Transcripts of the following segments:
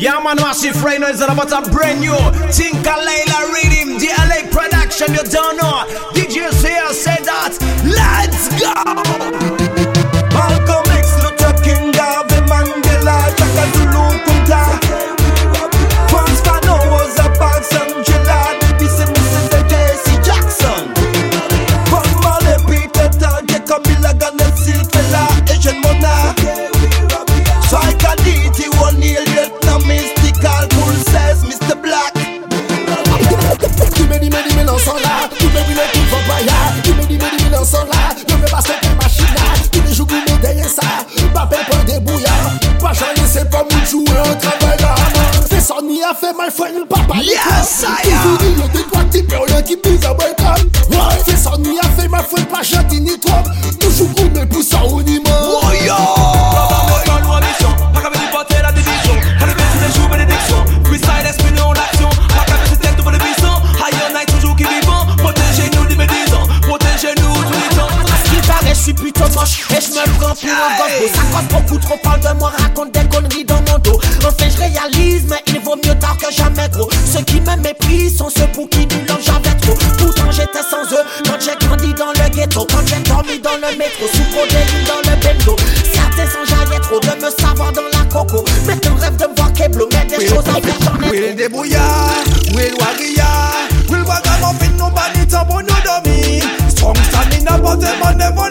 Yeah, man, massive right now is about a brand new Tinka Layla Rhythm, DLA production, you don't know. Did you see I said that? Let's go! Ma fwen l pa pali kwa Tou founi l ou de kwa Ti pe ou l an ki pou zaboy kwa Fesan mi a fwen ma fwen pa chanti ni trom Et je me prends plus en gosse Ça cause beaucoup trop, parle de moi, raconte des conneries dans mon dos Enfin je réalise, mais il vaut mieux tard que jamais gros Ceux qui me méprisent sont ceux pour qui nous j'en jamais trop Pourtant j'étais sans eux, quand j'ai grandi dans le ghetto Quand j'ai dormi dans le métro, sous protéine dans le bendo Certains sans jamais trop de me savoir dans la coco Mais Maintenant rêve de me voir bleu, mais des choses en faire j'en ai trop Will débrouillard, Will warrior Will wagamon, fin nous en bon nous dormir Strong standing up, but them never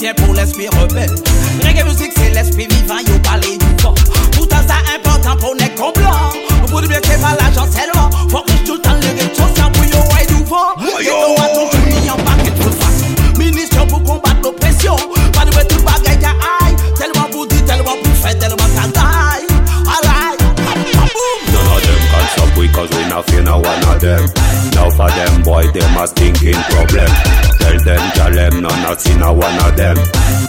tiens pour l'esprit rebelle. Reggae musique, c'est l'esprit vivant, du temps. Pourtant, ça important pour pas l'argent Faut que tout le temps le pour du vent. Yo, à ton en Ministre pour combattre l'oppression. Pas de tout bagaille aïe. Tellement tellement tellement ça taille. None of them can stop because we nothing, no one of them for them boy, them a stinking problem. Tell them, tell them, none a seen a one of them.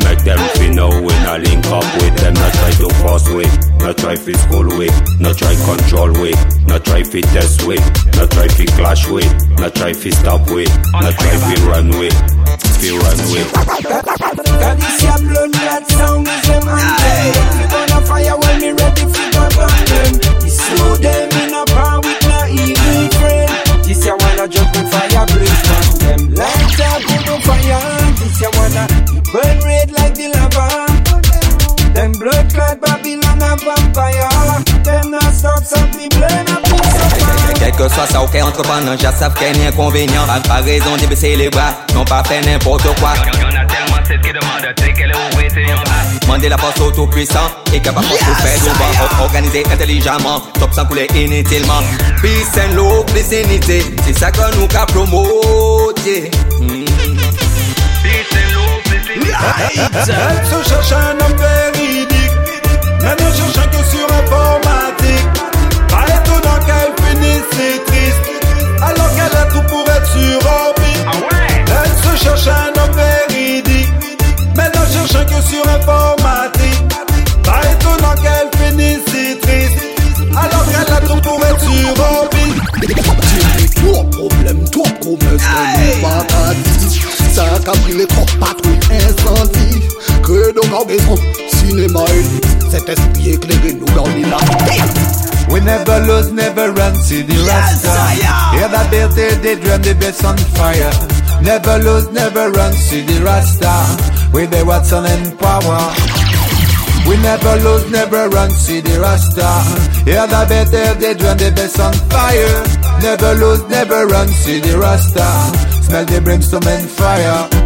Make them feel no when I link up with them. Not try to force way, not try fi school way, not try control way, not try fi test way, not try fi clash way, not try fi stop way, not try fi run way, run way. that sound is que soit ça inconvénient pas raison de baisser les bras, non pas fait n'importe quoi la force au tout-puissant et capable de intelligemment, top sans couler inutilement Peace and love, c'est ça que nous Les troupes patrouillent, incendie. Que nos maison, cinéma élite, cet esprit éclairé nous garde la We never lose, never run, see the Rasta. Hear that hear they dream the best on fire. Never lose, never run, see the Rasta. With the Watson and power. We never lose, never run, see the Rasta. Hear the better, they dream the best on fire. Never lose, never run, see the Rasta. Smell the brimstone and fire.